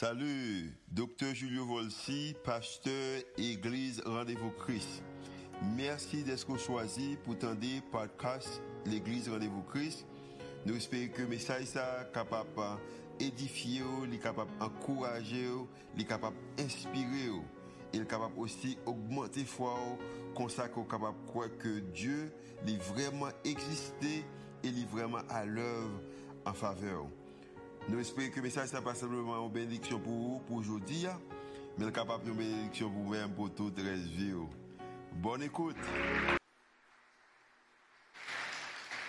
Salut, docteur Julio Volsi, pasteur Église Rendez-vous Christ. Merci d'être choisi pour tendre podcast l'Église Rendez-vous Christ. Nous espérons que le message est capable d'édifier, capable d'encourager, d'inspirer et capable aussi d'augmenter foi comme ça qu'on capable de croire que Dieu est vraiment existé et est vraiment à l'œuvre en faveur. Nous espérons que le message n'est pas simplement une bénédiction pour vous, pour aujourd'hui, mais capable de bénédiction pour vous-même, pour toute la vie. Bonne écoute.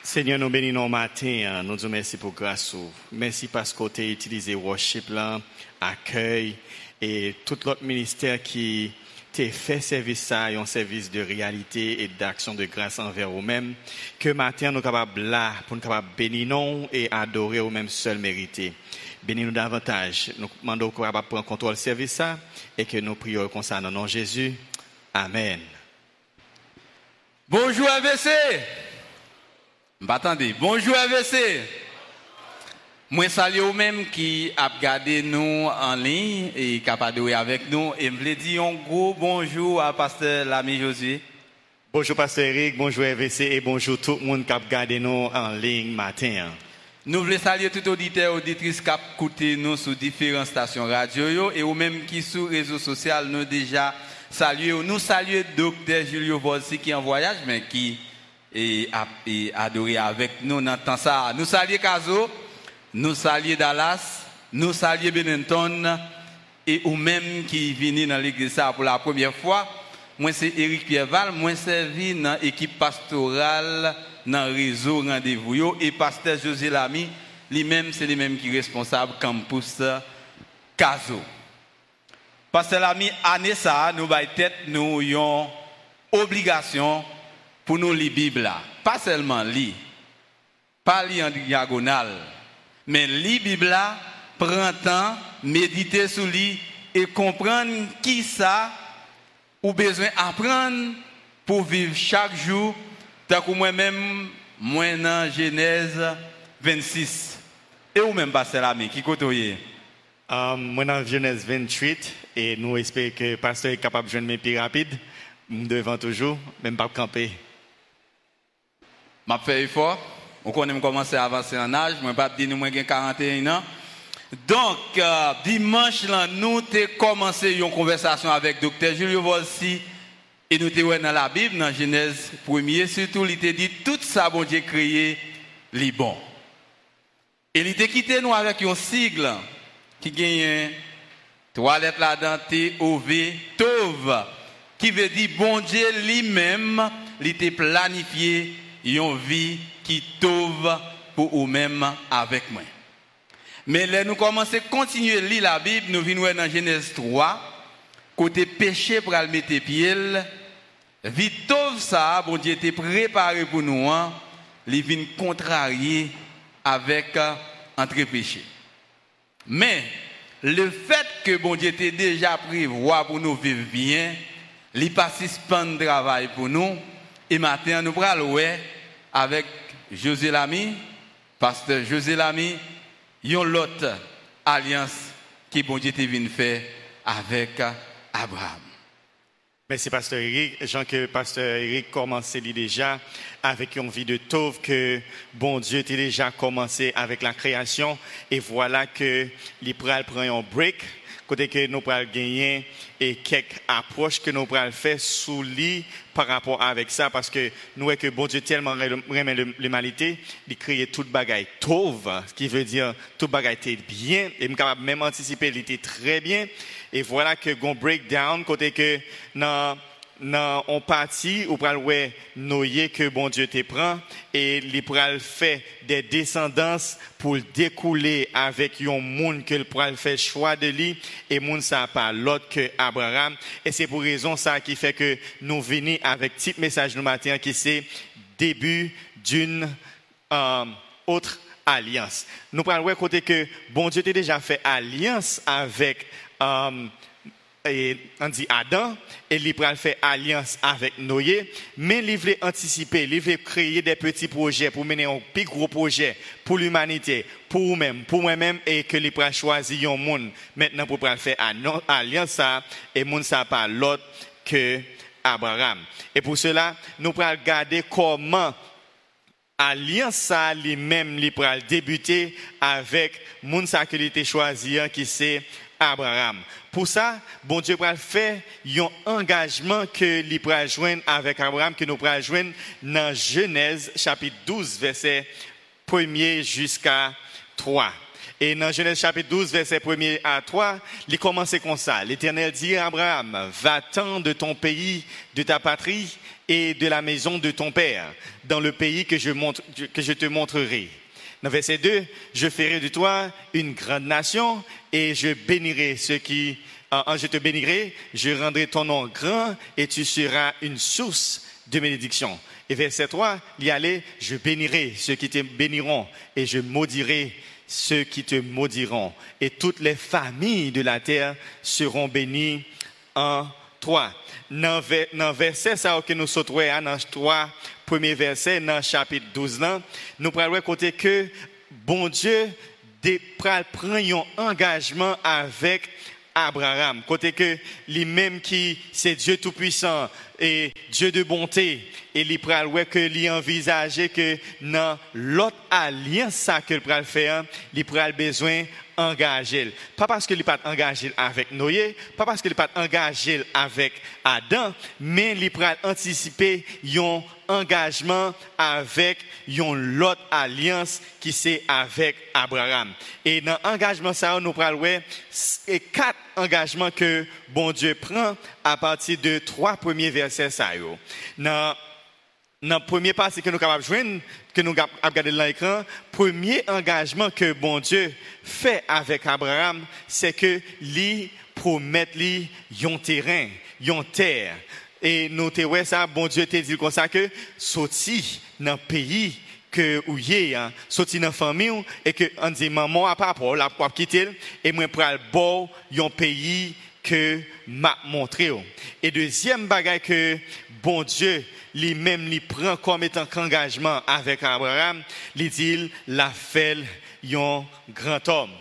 Seigneur, nous bénissons matin. Nous disons merci pour grâce. Merci parce que tu utilisé worship, là, accueil et tout l'autre ministère qui t'a fait service ça, un service de réalité et d'action de grâce envers vous-même. Que matin, nous capables là, pour nous capables bénir et adorer au même seul mérité. Bénis-nous davantage. Nous demandons qu'on va prendre contrôle service ça et que nous prions concernant nom Jésus. Amen. Bonjour AVC. Bonjour AVC. Moi, salue aux mêmes qui a regardé nous en ligne et qui a parlé avec nous. Et je voulais dire un gros bonjour à Pasteur Lamy Josué. Bonjour Pasteur Eric, bonjour RVC et bonjour tout le monde qui a regardé nous en ligne matin. Nous voulons saluer tout auditeur et auditrice qui a écouté nous sur différentes stations radio et aux mêmes qui sur les réseaux sociaux nous déjà salué. Nous saluons Docteur Julio Volsi qui est en voyage mais qui est, adoré avec nous dans temps ça. Nous saluons Caso. Nous saluons Dallas, nous saluons Benetton et ou même qui viennent dans l'église pour la première fois. Moi, c'est Eric Pierreval, moi, servi dans l'équipe pastorale dans le réseau rendez-vous. Et pasteur José Lamy, lui-même, c'est lui-même qui est responsable campus Caso. Pasteur Lamy, année ça, nous avons tête, nous obligation pour nous lire la Bible. Pas seulement lire, pas lire en diagonale mais la Bible prend temps, méditer sur lui et comprendre qui ça ou besoin d'apprendre pour vivre chaque jour, tant que moi-même, moi dans Genèse 26. Et ou même pasteur l'ami, qui côtoyez? Um, moi dans Genèse 28 et nous espérons que le pasteur est capable de jouer mes plus rapide, devant toujours, même pas camper. M'a fait effort. On connaît commencer à avancer en âge, moi pas dire nous j'ai 41 ans. Donc euh, dimanche là nous avons commencé une conversation avec docteur Julio Volsi et nous avons dans la Bible dans Genèse 1er surtout il était dit tout ça bon Dieu créé les bon. Et il était quitté nous avec un sigle qui gagne trois lettres là-dedans T O V Tov qui veut dire bon Dieu lui-même il était planifié une vie qui trouve pour vous-même avec moi. Mais là, nous commençons à continuer à lire la Bible, nous venons dans Genèse 3, côté péché pour le mettre pied, vite ça, bon Dieu était préparé pour nous, hein, il vient contrarier avec euh, entre péché. Mais le fait que bon Dieu était déjà prévoir pour nous vivre bien, il pas de travail pour nous, et maintenant nous allons avec José Lamy, pasteur José Lamy, une l'autre alliance qui bon Dieu venu faire avec Abraham. Merci, Pasteur Eric. Jean, que Pasteur Eric commençait déjà avec une vie de tauve que bon Dieu a déjà commencé avec la création. Et voilà que l'Ipral prend un break côté que nous pourrons gagner et quelques approches que nous pourrons faire sous lit par rapport avec ça parce que nous voyons que bon Dieu tellement remet l'humanité, il crée toute bagaille tauve, ce qui veut dire toute bagaille était bien et capable même anticiper, il était très bien. Et voilà que gon breakdown côté que dans dans on partie ou pral ouais noyer que bon Dieu te prend et li pral fait des descendances pour découler avec un monde que le pral fait choix de lui et monde ça pas l'autre que Abraham et c'est pour raison ça qui fait que nous venons avec petit message nous matin qui c'est début d'une euh, autre alliance. Nous prenons ouais côté que bon Dieu t'a déjà fait alliance avec euh, et on dit Adam, et il pral faire alliance avec Noé, mais il voulait anticiper, il voulait créer des petits projets pour mener un plus gros projet pour l'humanité, pour vous-même, pour moi-même, et que il pral choisir un monde maintenant pour faire alliance et monde ça pas l'autre que Abraham. Et pour cela, nous pral regarder comment alliance ça lui-même lui pral débuter avec monde ça qu'il était choisi qui c'est Abraham. Pour ça, bon Dieu va faire un engagement que va joindre avec Abraham, que nous va joindre dans Genèse chapitre 12, verset 1er jusqu'à 3. Et dans Genèse chapitre 12, verset 1 à 3, il commence comme ça. L'Éternel dit à Abraham, va-t'en de ton pays, de ta patrie et de la maison de ton père, dans le pays que je te montrerai. Dans verset 2, je ferai de toi une grande nation et je bénirai ceux qui, je te bénirai, je rendrai ton nom grand et tu seras une source de bénédiction. Et verset 3, il y allait, je bénirai ceux qui te béniront et je maudirai ceux qui te maudiront. Et toutes les familles de la terre seront bénies en toi. Dans verset ça que nous sautons dans 3 premier verset dans chapitre 12 nous prenons côté que bon Dieu prend un engagement avec Abraham. Côté que lui-même qui c'est Dieu tout-puissant et Dieu de bonté et il pral que lui envisager que dans l'autre alliance ça que pral faire, il pral besoin engagé. Pas parce qu'il n'est pas engagé avec Noé, pas parce qu'il n'est pas engagé avec Adam, mais il peut anticiper un engagement avec une autre alliance qui c'est avec Abraham. Et dans l'engagement, ça, nous parlons quatre engagements que bon Dieu prend à partir de trois premiers versets. Ça, dans dans le premier passage que nous capables que nous regardé dans l'écran, premier engagement que bon Dieu fait avec Abraham, c'est que lui promet lui un terrain, une terre. Et nous te ça, bon Dieu te dit comme ça que sorti dans pays que où y hein, sorti dans famille et que on dit maman a pas pour la pour quitter et moi le bon un pays que m'a montré. Et deuxième bagage que bon Dieu lui-même lui prend comme étant engagement avec Abraham, il dit la fait un grand homme.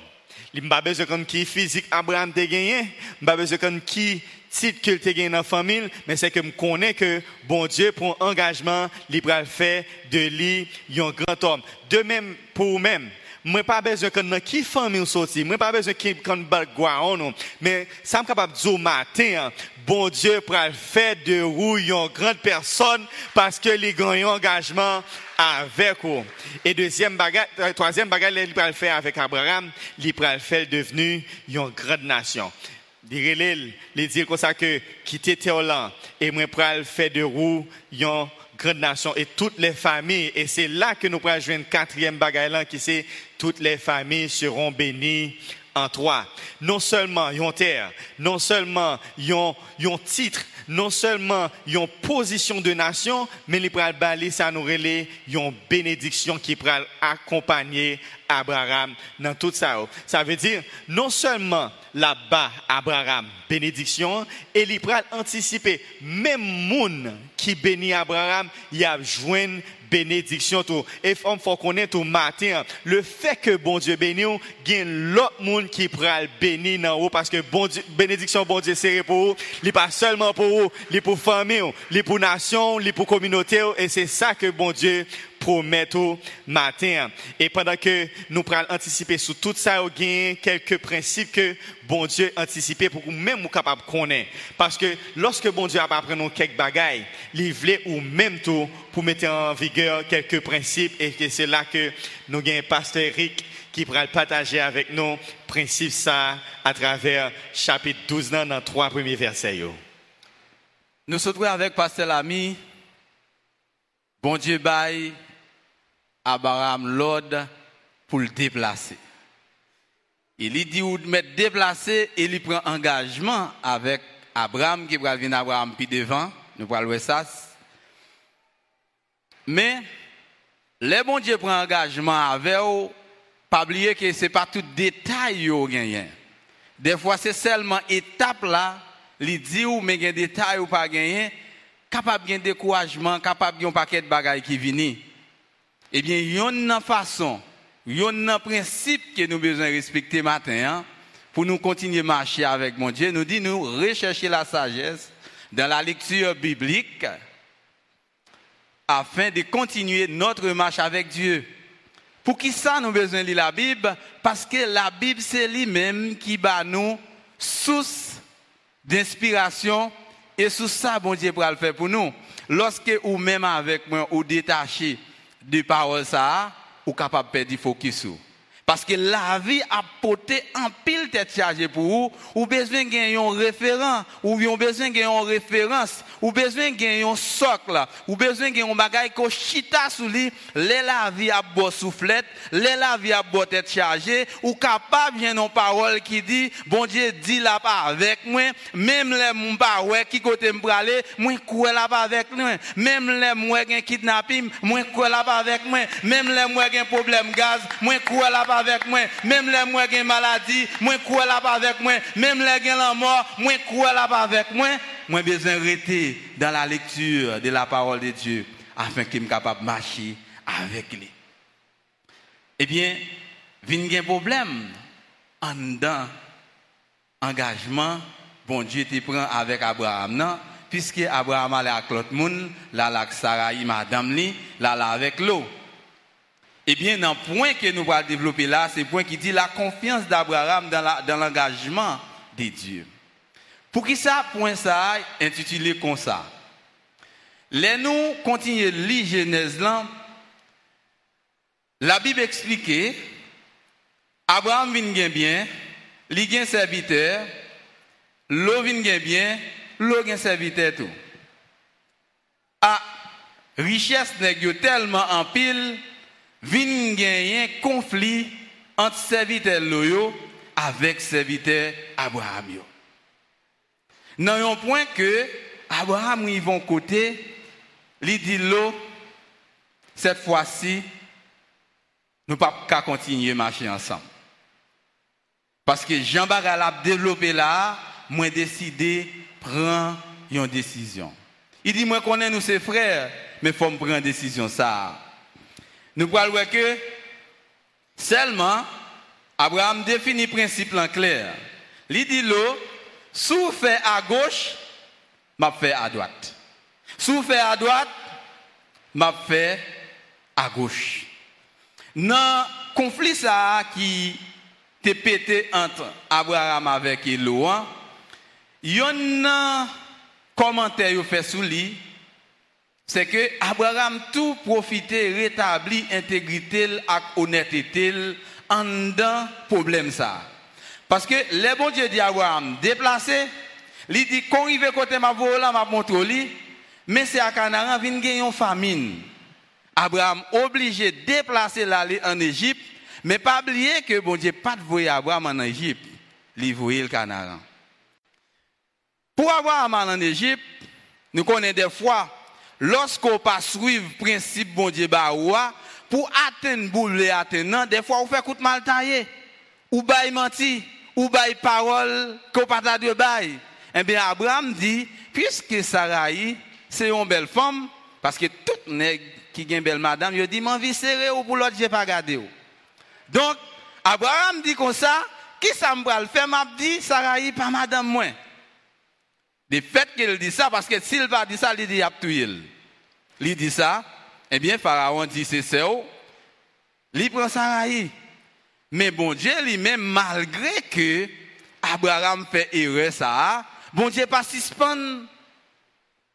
Il m'a besoin comme qui physique Abraham a gagné, m'a besoin comme qui titre a gagné dans la famille, mais c'est que je connais que bon Dieu prend engagement, il va faire de lui un grand homme. De même pour vous-même, moi pas besoin que dans qui famille sorti moi pas besoin que quand background mais ça me capable dire matin hein, bon Dieu pour faire de vous une grande personne parce que les gagne engagement avec vous. Et deuxième bagage euh, troisième bagage il va le faire avec Abraham il va le faire devenu une grande nation il dit comme ça que quitter Théolan et moi le faire de vous une grande nation et toutes les familles. Et c'est là que nous jouer une quatrième bagaille qui c'est toutes les familles seront bénies en. Non seulement une terre, non seulement un titre, non seulement une position de nation, mais il pourra balayer ça nous une bénédiction qui pourra accompagner Abraham dans tout ça. Ça veut dire non seulement là-bas Abraham bénédiction et il pourra anticiper même monde qui bénit Abraham, il a joint bénédiction tout. Et il faut connaître au matin, le fait que bon Dieu bénit, a l'autre monde qui pourra le bénir en haut parce que bon Dieu, bénédiction bon Dieu c'est pour vous, il pas seulement pour vous, il pour famille, il pour nation, il pour communauté et c'est ça que bon Dieu promet au matin. Et pendant que nous prenons anticiper sur tout ça, il y quelques principes que bon Dieu anticipé pour que même nous capables connaître. Parce que lorsque bon Dieu a appris nous quelques bagailles, il voulait ou même tout pour mettre en vigueur quelques principes et c'est là que nous avons pasteur Eric qui pourra partager avec nous principes ça à travers chapitre 12 dans trois premiers versets. Nous sommes avec pasteur Lamy. Bon Dieu baille Abraham l'ordre pour le déplacer. Il dit ou mettre déplacer et il prend engagement avec Abraham qui va venir Abraham puis devant, nous parlons ça. Mais le bon Dieu prend engagement avec vous, pas oublier que ce n'est pas tout détail yo Des fois c'est seulement étape là li dit ou mais gen détail ou pas gagné, capable gen découragement, capable gen paquet de bagages qui vini. Eh bien, yon façon, yon principe que nous besoin respecter matin hein, pour nous continuer à marcher avec mon Dieu, nous dit nous rechercher la sagesse dans la lecture biblique afin de continuer notre marche avec Dieu. Pour qui ça nous besoin de la Bible? Parce que la Bible c'est lui-même qui bat nous source d'inspiration et sous ça bon Dieu pourra le faire pour nous. Lorsque ou même avec moi ou détaché de parole ça, ou capable de perdre focus parce que la vie a porté un pile tête chargée pour vous, ou besoin de un référent, ou besoin de une référence, ou besoin de un socle, ou besoin de un bagage ko chita sous lui, la vie a beau soufflette, les la vie a beau tête chargée, ou capable bien une parole qui dit, bon Dieu dit là pas avec moi, même les mon pas ouais qui côté me praler, moi quoi là pas avec moi, même les moi un kidnapping, moi quoi là pas avec moi, même les moi un problème gaz, moi quoi là pas avec moi. Même les moi qui maladie, moi crois là pas avec moi. Même les qui la mort, moi crois là pas avec moi. Moi besoin rester dans la lecture de la parole de Dieu afin qu'il me capable de marcher avec lui. Eh bien, vient un problème en dedans engagement bon Dieu te prend avec Abraham non? Puisque Abraham allait avec l'autre monde là avec Sarai madame li là avec l'eau eh bien, dans le point que nous allons développer là, c'est le point qui dit la confiance d'Abraham dans l'engagement de Dieu. Pour qui ça, point ça, intitulé comme ça? Les nous continuons lire Genèse là. La Bible explique Abraham vient bien, il vient serviteur, l'eau vient bien, l'eau vient serviteur tout. Ah, richesse n'est tellement en pile vin un conflit entre serviteurs loyaux avec serviteurs Abraham. Dans un point que Abraham y vont côté, il dit cette fois-ci, nous pas continuer à marcher ensemble. Parce que Jean Baral a développé là, moi décidé de prendre une décision. Il dit, moi connais nous frères, mais faut prendre une décision ça. Nous pouvons voir que seulement Abraham définit le principe en clair. Il dit l'eau, sous fait à gauche, m'a fait à droite. Sous fait à droite, m'a fait à gauche. Dans le conflit ça qui t'est pété entre Abraham avec l'eau, il y a un commentaire fait sous lui c'est que Abraham tout profité, rétabli intégrité et honnêteté en dans problème ça. Parce que les bon Dieu dit Abraham, déplacé, il dit, il veut côté ma voix m'a montré mais c'est à Canaan, vient une famine. Abraham obligé déplacer l'aller en Égypte, mais pas oublier que bon Dieu pas de Abraham en Égypte, il voyait le Canaan. Pour Abraham en Égypte, nous connaissons des fois, lorsqu'on pas suivre le principe bon Dieu pour atteindre boule atteindre des fois on fait coup de mal taillé. Ou bail menti ou bail parole qu'on pas de bail eh bien Abraham dit puisque Sarai c'est une belle femme parce que tout nèg qui une belle madame il dit m'envie serré ou pour l'autre j'ai pas gardé donc Abraham dit comme ça qui ça me le faire? M'a dit Sarai pas madame moi le fait qu'il dit ça, parce que s'il va dire ça, il dit a Il dit ça, eh bien, Pharaon dit c'est ça. Il prend Sarai. Mais bon Dieu lui-même, malgré que Abraham fait erreur ça, bon Dieu pas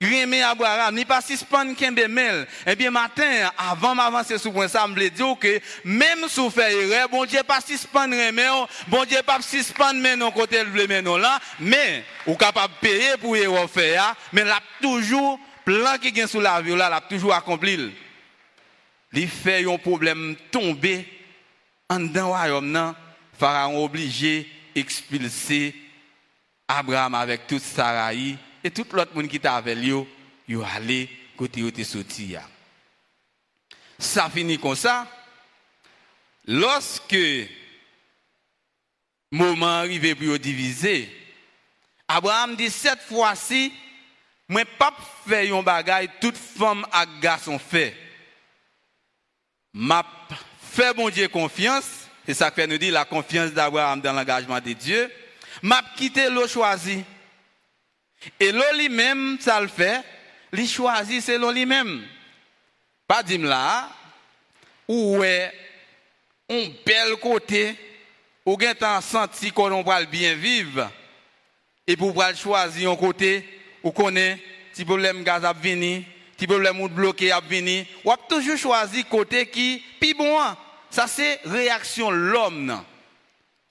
suspend Rémé Abraham, ni pas suspendre Kembe Mel. Eh bien, matin, avant m'avancer sur point ça, me dire que même si vous faites erreur, bon Dieu pas suspendre Rémé, bon Dieu pas suspendre mais non côté le mais là, mais, ou capable payer pour y faire, mais là, toujours, plan qui vient sous la vie là, toujours accompli. Il fait un problème en dedans royaume, Pharaon obligé expulser Abraham avec toute Sarai et tout l'autre monde qui était avec lui, il allé côté où il sorti. Ça finit comme ça. Lorsque moment arrivé pour diviser, Abraham dit cette fois-ci, moi pas fait un bagage toute femme à garçon fait. M'a fait bon Dieu confiance, et ça fait nous dire la confiance d'Abraham dans l'engagement de Dieu. M'a quitté l'eau choisi. Et l'eau lui-même, ça le fait, il choisit selon lui-même. Pas dire là, ou est un bel côté, ou bien senti qu'on va bien vivre, et pour choisir un côté, ou connaît, si problème gaz a venir, si problème bloqué a venir, ou a toujours choisi côté qui, puis bon, ça c'est réaction l'homme.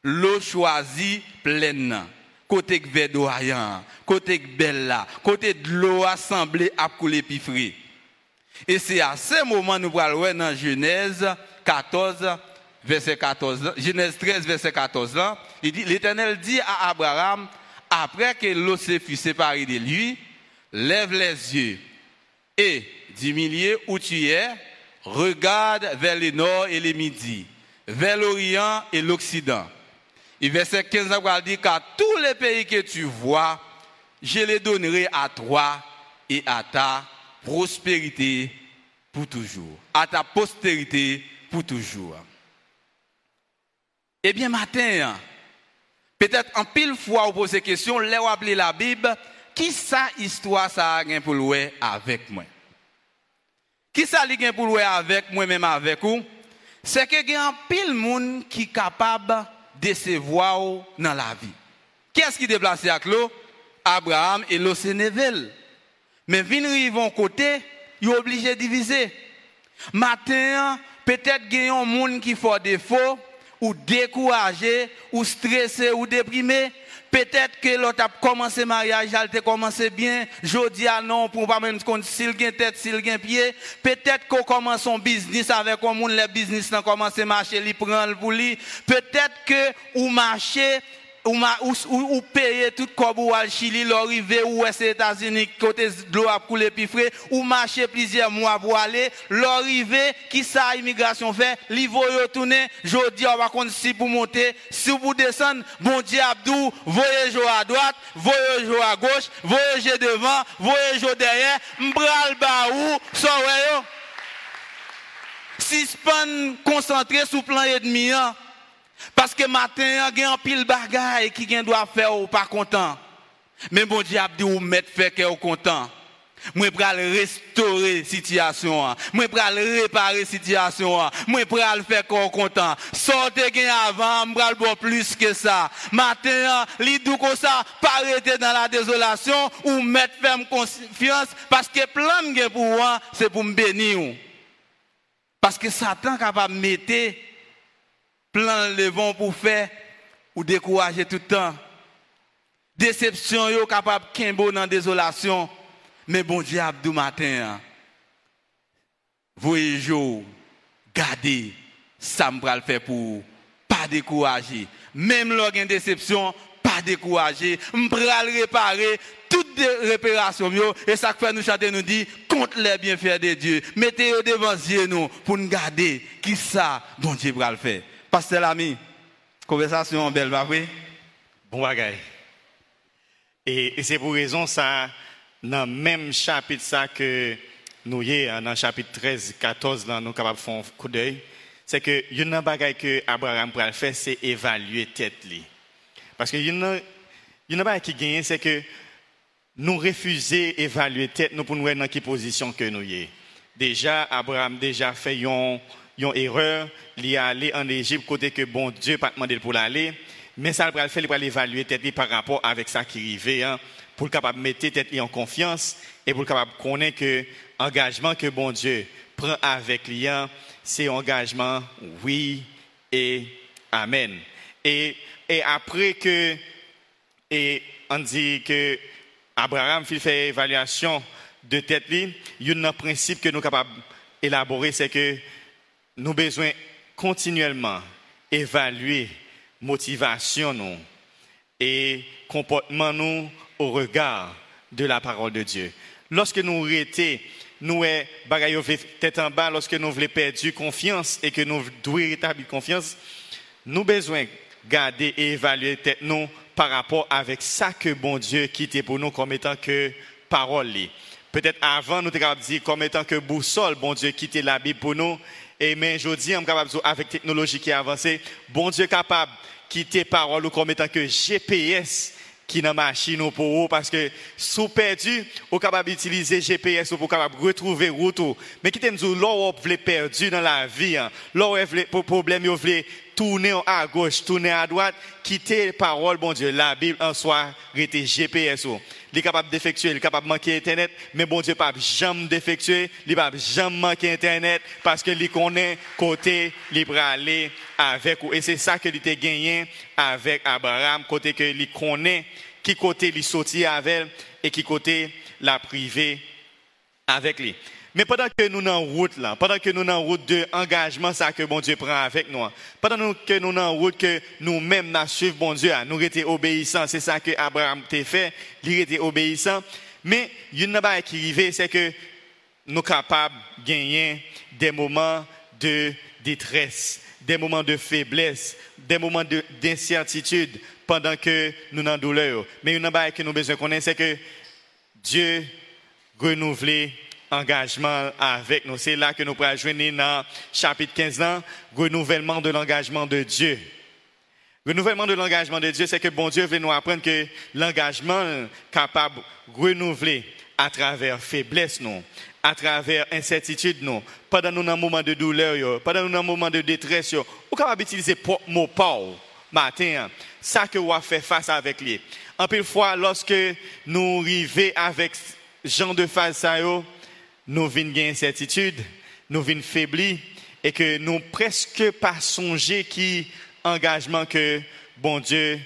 L'eau choisit pleine. Côté que verdoyant, côté que belle côté de l'eau assemblée à couler pifri. Et c'est à ce moment nous allons dans Genèse 14, verset 14, Genèse 13, verset 14, l'Éternel dit à Abraham, après que l'eau s'est séparée de lui, lève les yeux et du milieu où tu es, regarde vers le nord et le midi, vers l'orient et l'occident. Et verset 15 il dit qu'à tous les pays que tu vois, je les donnerai à toi et à ta prospérité pour toujours, à ta postérité pour toujours. Eh bien, matin, peut-être en pile fois, vous posez question, là, vous la Bible, qui sa histoire ça a pour louer avec moi? Qui ça a pour louer avec moi-même avec vous? C'est que y a un pile monde qui est capable décevoir dans la vie. Qui est-ce qui déplace avec l'eau? Abraham et l'Océnével. Mais venir vont côté, ils sont obligés de diviser. Matin, peut-être qu'il y a un monde qui fait défaut, ou découragé, ou stressé, ou déprimé. Peut-être que l'autre a commencé mariage, elle a commencé bien. Je dis à non, pour pas même compte s'il a tête, s'il a pied. Peut-être qu'on commence son business avec un monde, le business a commencé à marcher, il prend le lui. Peut-être que ou marcher ou, payer tout comme ou al Chili, l'arrivée ou aux États-Unis, côté de l'eau a coulé puis frais, ou marcher plusieurs mois pour aller, l'arrivée, qui ça immigration fait, l'ivre retourner, jodi on va si pour monter, si vous descendre, bon Dieu Abdou, voyez à droite, voyez à gauche, voyez devant, voyez derrière, m'bral ba ou, so Si span concentré sous plan ennemi, hein. Parce que matin, il y a un pile bagaille qui doit faire ou pas content. Mais bon Dieu a dit ou mettre fait que content. Moi le restaurer la situation, moi pral réparer la situation, moi le faire qu'on content. Sortez gain avant, le bon plus que ça. Matin, li dou comme ça, pas arrêter dans la désolation ou mettre ferme confiance parce que plan que pour moi, c'est pour me bénir. Parce que Satan capable de mettre plan le vent pour faire ou décourager tout le temps. Déception yo capable kimbo dans désolation. Mais bon Dieu abdou matin. Voyez jour, gardez ça me le faire pour pas décourager. Même lors une déception, pas décourager, m'pral réparer toutes les réparations et ça fait nous chanter nous dit contre les bienfaits de Dieu. Mettez-le devant nous pour nous garder qui ça bon Dieu le faire. Pasteur l'ami, conversation belle, pas? Bon bagaille. Et, c'est pour raison ça, dans le même chapitre ça que nous y dans le chapitre 13, 14, là, nous capables de faire un coup d'œil, c'est que il y a un bagaille que Abraham pourrait faire, c'est évaluer tête. Parce que il y a un bagaille qui gagne, c'est que nous refuser d'évaluer tête nous pour nous dans quelle position que nous y Déjà, Abraham déjà fait une une erreur, il est allé en Égypte côté que bon Dieu pas demandé pour l'aller, mais ça le faire, il va l'évaluer tête par rapport avec ça qui arrivait, hein, pour capable mettre tête en confiance et pour capable connaître que engagement que bon Dieu prend avec lui, hein, c'est engagement oui et amen. Et, et après que et on dit que Abraham fait évaluation de tête il y a un principe que nous sommes capables d'élaborer, c'est que nous besoin continuellement évaluer motivation nous et comportement nous au regard de la parole de Dieu. Lorsque nous étions, nous tête en bas, lorsque nous voulons perdre confiance et que nous devons rétablir confiance, nous besoin garder et évaluer tête nous par rapport avec ça que bon Dieu quitté pour nous comme étant que parole. Peut-être avant, nous avons dit comme étant que boussole, bon Dieu quitté la Bible pour nous. Et mais aujourd'hui, on capable avec technologie qui est avancée, bon Dieu capable quitter parole comme étant que GPS qui dans machine pour vous parce que sous perdu vous capable d'utiliser GPS pour capable retrouver route mais qui dire là vous perdu dans la vie hein. là vous problème vous voulez tourner à gauche tourner à droite quitter parole bon Dieu la Bible en soi rester GPS il est capable d'effectuer, il est capable de manquer Internet, mais bon Dieu, pas jamais d'effectuer, il pas jamais manquer Internet, parce qu'il connaît côté libre aller avec vous. Et c'est ça que il a gagné avec Abraham, côté que il connaît, qui côté il sorti avec et qui côté la privé avec lui. Mais pendant que nous sommes en route là, pendant que nous sommes en route de engagement ça que bon Dieu prend avec nous, pendant que nous sommes en route que nous-mêmes nous suivons bon Dieu, nous étions obéissants, c'est ça que Abraham t'a fait, il était obéissant. Mais une chose qui arrive, c'est que nous sommes capables de gagner des moments de détresse, des moments de faiblesse, des moments d'incertitude pendant que nous sommes en douleur. Mais une chose que nous besoin connaître, c'est que Dieu renouvelle engagement avec nous. C'est là que nous pourrons joindre dans chapitre 15 ans, renouvellement de l'engagement de Dieu. Renouvellement de l'engagement de Dieu, c'est que bon Dieu veut nous apprendre que l'engagement capable de renouveler à travers faiblesse, à travers incertitude, pendant nous un moment de douleur, pendant nous un moment de détresse, ou capable d'utiliser le mot Paul matin, ça que vous fait face avec lui. En pile fois, lorsque nous arrivons avec Jean de face nous venons incertitude, nous venons faiblir et que nous presque pas songer qui engagement que bon Dieu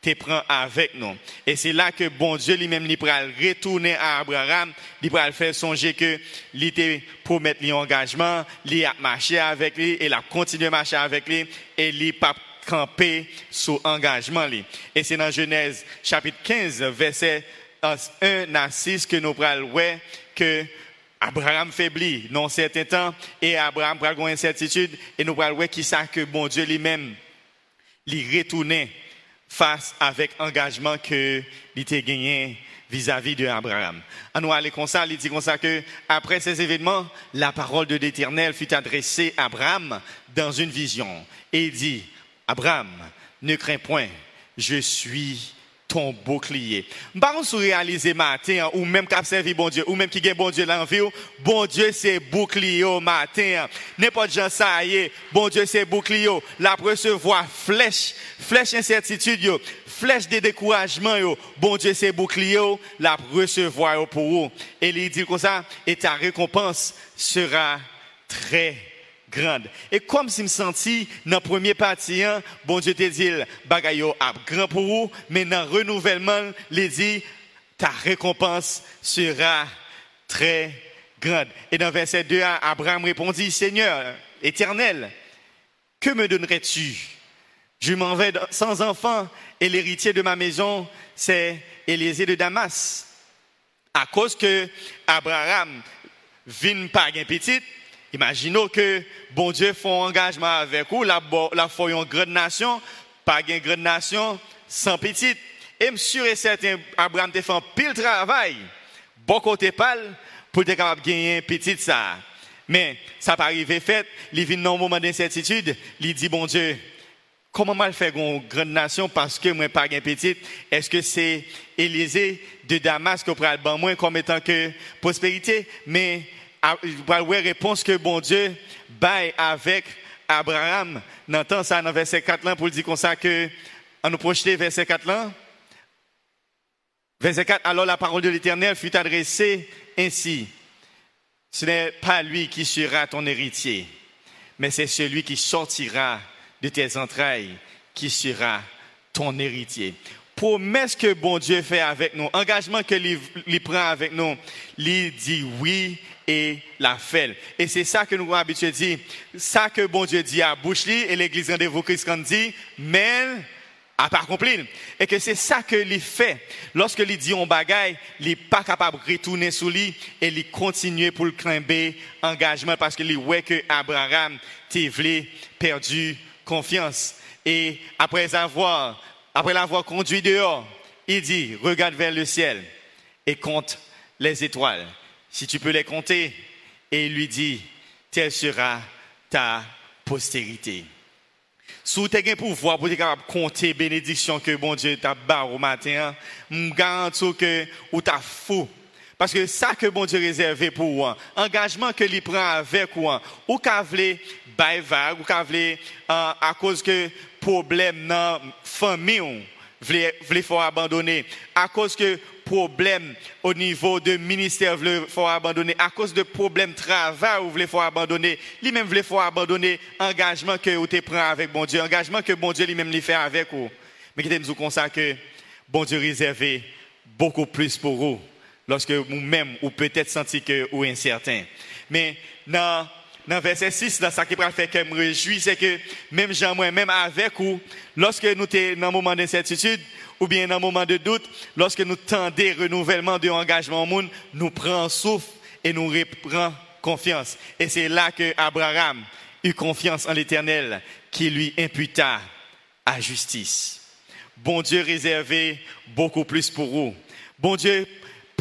te prend avec nous. Et c'est là que bon Dieu lui-même lui retourner à Abraham, il le faire songer que il était promettre l'engagement, il a marché avec lui et il a continué à marcher avec lui et il pas campé sous engagement Et c'est dans Genèse chapitre 15 verset 1 à 6 que nous prenons que Abraham faiblit non certain temps et Abraham prend une incertitude et nous voir qui ça que bon Dieu lui-même lui retournait face avec engagement que il était gagné vis-à-vis de Abraham. À nous aller comme ça, il dit comme ça que après ces événements, la parole de l'Éternel fut adressée à Abraham dans une vision et il dit Abraham, ne crains point, je suis ton bouclier. Par sou réaliser matin, ou même qui servi bon Dieu, ou même qui gagne bon Dieu dans vie, bon Dieu c'est bouclier au matin. N'importe gens ça y est, bon Dieu c'est bouclier. La recevoir flèche, flèche incertitude, flèche de découragement, bon Dieu c'est bouclier, la recevoir pour vous. Et il dit comme ça, et ta récompense sera très grande. Et comme si me senti dans la première partie, hein, bon Dieu te dit, bagayo a grand pour vous, mais dans le renouvellement, il dit, ta récompense sera très grande. Et dans verset 2, Abraham répondit, Seigneur éternel, que me donnerais-tu? Je m'en vais sans enfant et l'héritier de ma maison, c'est Élisée de Damas. À cause que Abraham vient pas un petit, Imaginons que bon Dieu fait un engagement avec vous, la, la une grande nation, pas une grande nation sans petite. Et sûr et certain, Abraham te fait pile travail, bon côté pâle, pour être capable de gagner petite ça. Mais ça pas arrivé fait, il vient dans un moment d'incertitude, il dit bon Dieu, comment mal faire une grande nation parce que moi pas une petite? Est-ce que c'est Élisée de Damas qui prend le moins comme étant que prospérité? Mais réponse que bon Dieu baille avec Abraham. N'entend ça dans verset 4 là pour dire comme ça que, on nous projeter verset 4 là. Verset 4, alors la parole de l'Éternel fut adressée ainsi. Ce n'est pas lui qui sera ton héritier, mais c'est celui qui sortira de tes entrailles qui sera ton héritier promesse que bon Dieu fait avec nous, engagement que lui prend avec nous, lui dit oui et la fait. Et c'est ça que nous avons habitué à dire. Ça que bon Dieu dit à bouche et l'église rendez-vous Christ dit, mais à pas accompli. Et que c'est ça que lui fait. Lorsque lui dit on bagaille, il n'est pas capable de retourner sous lui et il continue pour le crimper engagement parce que lui voit que Abraham t'a perdu confiance. Et après avoir après l'avoir conduit dehors, il dit, regarde vers le ciel et compte les étoiles. Si tu peux les compter, et il lui dit, telle sera ta postérité. Si tu as pouvoir pour capable compter bénédiction que bon Dieu t'a barre au matin, je garantis que ou t'as fou. Parce que ça que bon Dieu réservé pour vous, engagement que lui prend avec vous, ou qu'a voulu vague, ou qu'a voulu à cause que problème dans famille, voulez faut abandonner à cause que problème au niveau de ministère voulez faut abandonner. À cause de problème travail vous voulez faut abandonner. Lui-même voulez faut abandonner engagement que vous prend avec bon Dieu. Engagement que bon Dieu lui-même lui fait avec vous. Mais qui nous comme que bon Dieu réservé beaucoup plus pour vous. Lorsque vous-même ou peut-être senti que vous incertain. Mais dans dans verset 6, dans ça qui va faire que me réjouis, c'est que même Jean, moi, même avec vous, lorsque nous sommes dans un moment d'incertitude, ou bien dans un moment de doute, lorsque nous tendons renouvellement de engagement au monde, nous prenons souffle et nous reprenons confiance. Et c'est là que Abraham eut confiance en l'éternel qui lui imputa à justice. Bon Dieu réservé beaucoup plus pour vous. Bon Dieu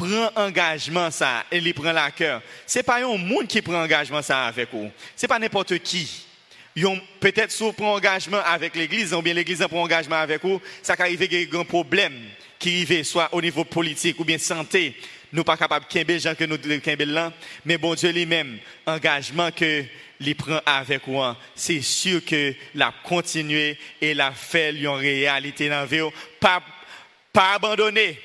prend engagement ça et il prend la cœur. C'est pas un monde qui prend engagement ça avec vous. C'est pas n'importe qui. Peut-être si vous prenez engagement avec l'église, ou bien l'église prend engagement avec vous, ça peut arriver qu'il y a un problème qui arrive soit au niveau politique ou bien santé. Nous pas capables de les gens que nous là, mais bon Dieu lui-même, engagement que il prend avec vous, c'est sûr que la continuer et la faire en réalité dans la vie, pas, pas abandonner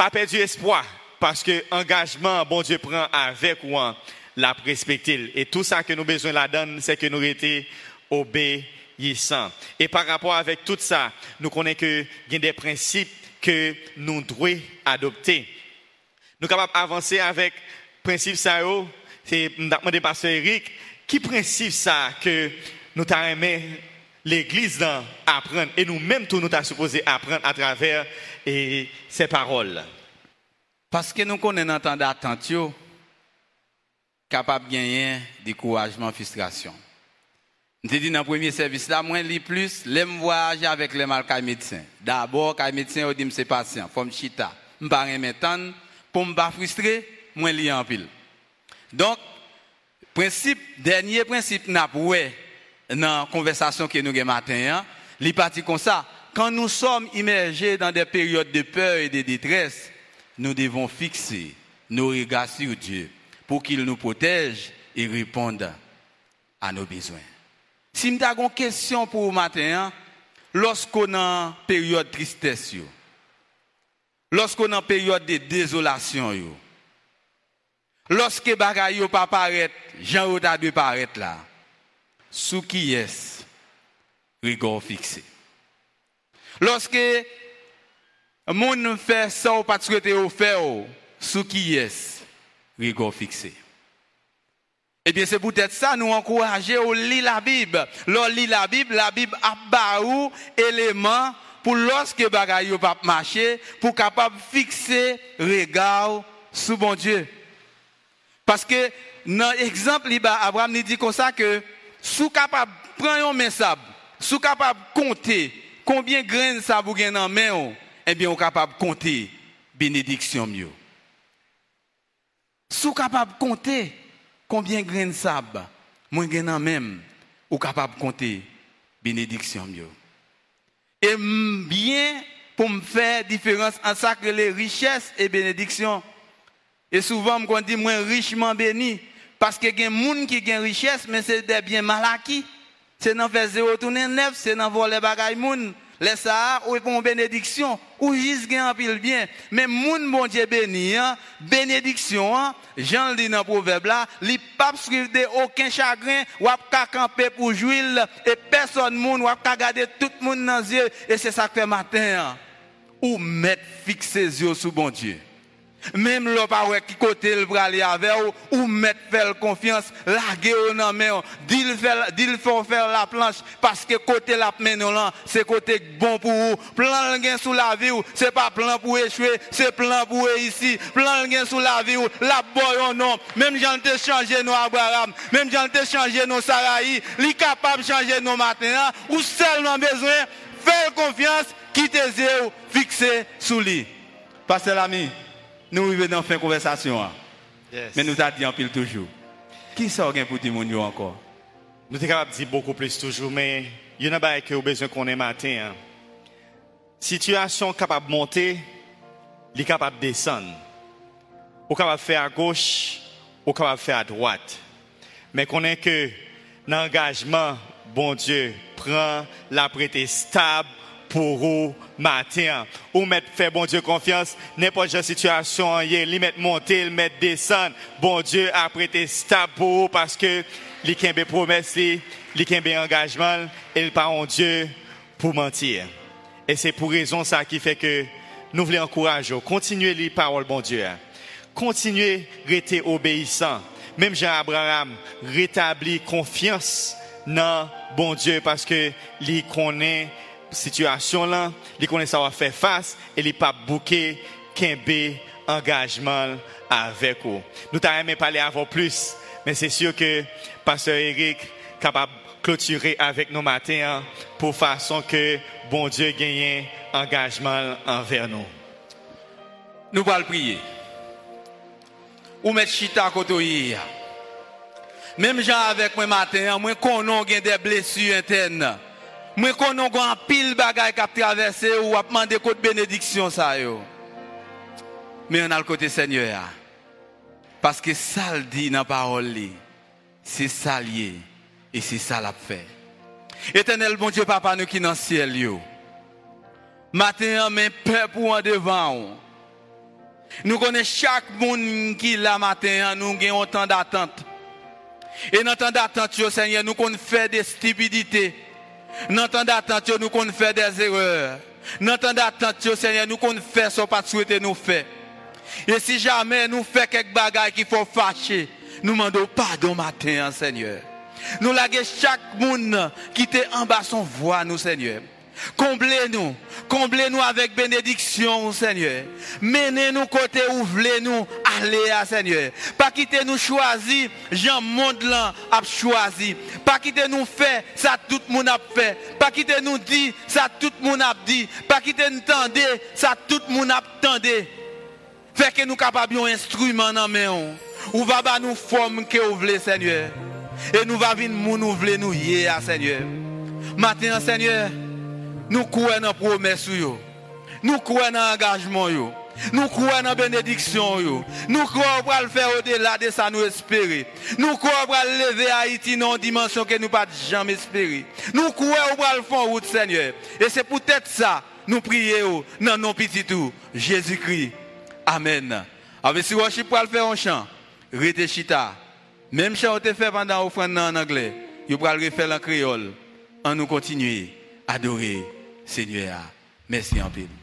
pas perdu espoir, parce que engagement, bon Dieu prend avec moi la respecter. Et tout ça que nous besoin la donne, c'est que nous été obéissants. Et par rapport avec tout ça, nous connaissons que y a des principes que nous devons adopter. Nous sommes capables d'avancer avec principe ça, c'est demandé pasteur Eric, qui principe ça que nous avons l'église apprendre et nous-mêmes tout nous avons supposé apprendre à travers et ces paroles. Parce que nous connaissons entendre attention, capable de gagner découragement, frustration. Je dit dans le premier service là, moi, lis plus, l'aime voyager avec les malades médecins. D'abord, les médecins, on dit c'est patient, faut me chita. Je ne pas m'étendre, pour ne pas frustrer, moi, lis en pile. Donc, principe, dernier principe, n'a pas dans la conversation que nous avons matin, hein, il parti comme ça quand nous sommes immergés dans des périodes de peur et de détresse, nous devons fixer nos regards sur Dieu pour qu'il nous protège et réponde à nos besoins. Si nous avons une question pour vous hein, lorsqu'on est en période de tristesse, lorsqu'on est en période de désolation, lorsque bagaille pas paraître, Jean pas paraître là, sous qui est regard fixé. Lorsque moun fait ça ou pas souhaité au faire, sous qui est rigor fixé. Eh bien, c'est peut-être ça, nous encourager au lire la Bible. Lorsque lit la Bible, la Bible a barou éléments pour lorsque bagaille pas marcher, pour capable fixer regard sous bon Dieu. Parce que, dans l'exemple, Abraham nous dit comme ça que, sous capable prendre un message, sous capable compter, combien de graines ça vous gagne en main, eh bien, on capable de compter bénédiction mieux. Si vous capable de compter combien de graines de sable, moi gagne en même, vous capable de compter bénédiction mieux. Et bien pour me faire différence entre ça que les richesses et bénédiction. Et souvent, on dit moins richement béni. Parce que y a des gens qui ont richesse, mais c'est des biens mal acquis. C'est dans faire zéro tourner neuf, c'est dans voler bagaille moun. Laisse ça, ou pour bénédiction, ou juste gain pile bien. Mais moun bon Dieu béni, hein, bénédiction, hein, Jean dit dans le proverbe là, li pas de aucun chagrin, ou pas camper pour jouir, et personne moun, ou pas garder tout le monde dans les yeux, et c'est ça que fait matin, hein. ou mettre fixer les yeux sur bon Dieu. Même le pas qui côté le bras avec ou, ou mettre faire confiance, larguer au nom main, dit il faut faire la planche parce que côté la là, c'est côté bon pour vous. Plan gain sous la vie c'est pas plan pour échouer, c'est plan pour ici. Plan gain sous la vie la boy non. Même j'en te changer nos Abraham, même j'en te changer nos Sarahi, li capable changer nos matin ou seulement besoin faire confiance les yeux fixés sous lui. Pasteur l'ami, nous arrivons dans la fin de conversation. hein. Yes. Mais nous t'avons dit en pile toujours. Qui ça pour dire mon encore? Nous sommes capables de dire beaucoup plus toujours, mais il y en a pas que besoin qu'on ait matin. Hein. Situation capable de monter, il est capable de descendre. Ou capable de faire à gauche, ou capable de faire à droite. Mais qu'on est que l'engagement, bon Dieu, prend la prêté stable pour vous matin. Ou mettre faire bon Dieu confiance, n'importe quelle situation, il mettre monter, il mettre descendre. Bon Dieu a prêté stable pour vous parce que li kembe promesse, li li kembe engagement, et il pas en Dieu pour mentir. Et c'est pour raison ça qui fait que nous voulons encourager, continuer les paroles, bon Dieu. Continuez à rester obéissant. Même Jean-Abraham rétablit confiance dans bon Dieu parce que il connaît situation là, il connaît va faire face et il pas bouquer qu'un engagement avec vous. Nous aimé parler avant plus, mais c'est sûr que pasteur Eric capable clôturer avec nous matin hein, pour façon que bon Dieu gagne engagement envers nous. Nous allons prier. Ou mettre chita côté. Même gens avec moi matin, moi connais gen des blessures Moi connais un pile bagay qui a traversé ou a demandé côté bénédiction ça. Mais on a le côté Seigneur. Parce que ça le dit dans la parole c'est ça lié et c'est ça l'a fait. Éternel bon Dieu papa nous qui dans le ciel yo. Matin mais peur pour en devant. ou. Nous connaissons chaque monde qui là matin, nous avons autant d'attente. Et dans temps d'attente, Seigneur, nous connaissons faire des stupidités. Dans temps nous connaissons faire des erreurs. Dans temps Seigneur, nous connaissons faire ce qu'on pas souhaité nous faire. Et si jamais nous faisons quelques bagages qu'il faut fâcher, nous demandons pardon matin, hein, Seigneur. Nous laguons chaque monde qui était en bas son voix, nous, Seigneur. Comblez-nous, comblez-nous avec bénédiction, Seigneur. Menez-nous côté où voulez-nous aller, à Seigneur. Pas quitter nous choisir, Jean monde a choisi. Pas quitter nous faire, ça tout le monde a fait. Pas quitter nous dire, ça tout le monde a dit. Pas quitter nous tendre, ça tout le monde a tendu. Fait que nous capables un instrument dans main. Ou va ba nous forme que vous voulez, Seigneur. Et nous va venir nous nous voulez nous y Seigneur. Matin, Seigneur, nous croyons dans promesse. Nous croyons dans l'engagement. yo. Nous croyons dans la bénédiction. Nous croyons pour le faire au-delà de ça, nous espérer. Nous croyons pour lever Haïti dans une dimension que nous pas jamais espérer. Nous croyons pour le en route, Seigneur. Et c'est peut-être ça, nous prions dans nos petits tours. Jésus-Christ. Amen. Avec si worship pour le faire en chant, rete chita. Même chant on fait pendant l'offrande en anglais, vous pouvez le refaire en créole. On nous continuer à adorer Seigneur. Merci en pile.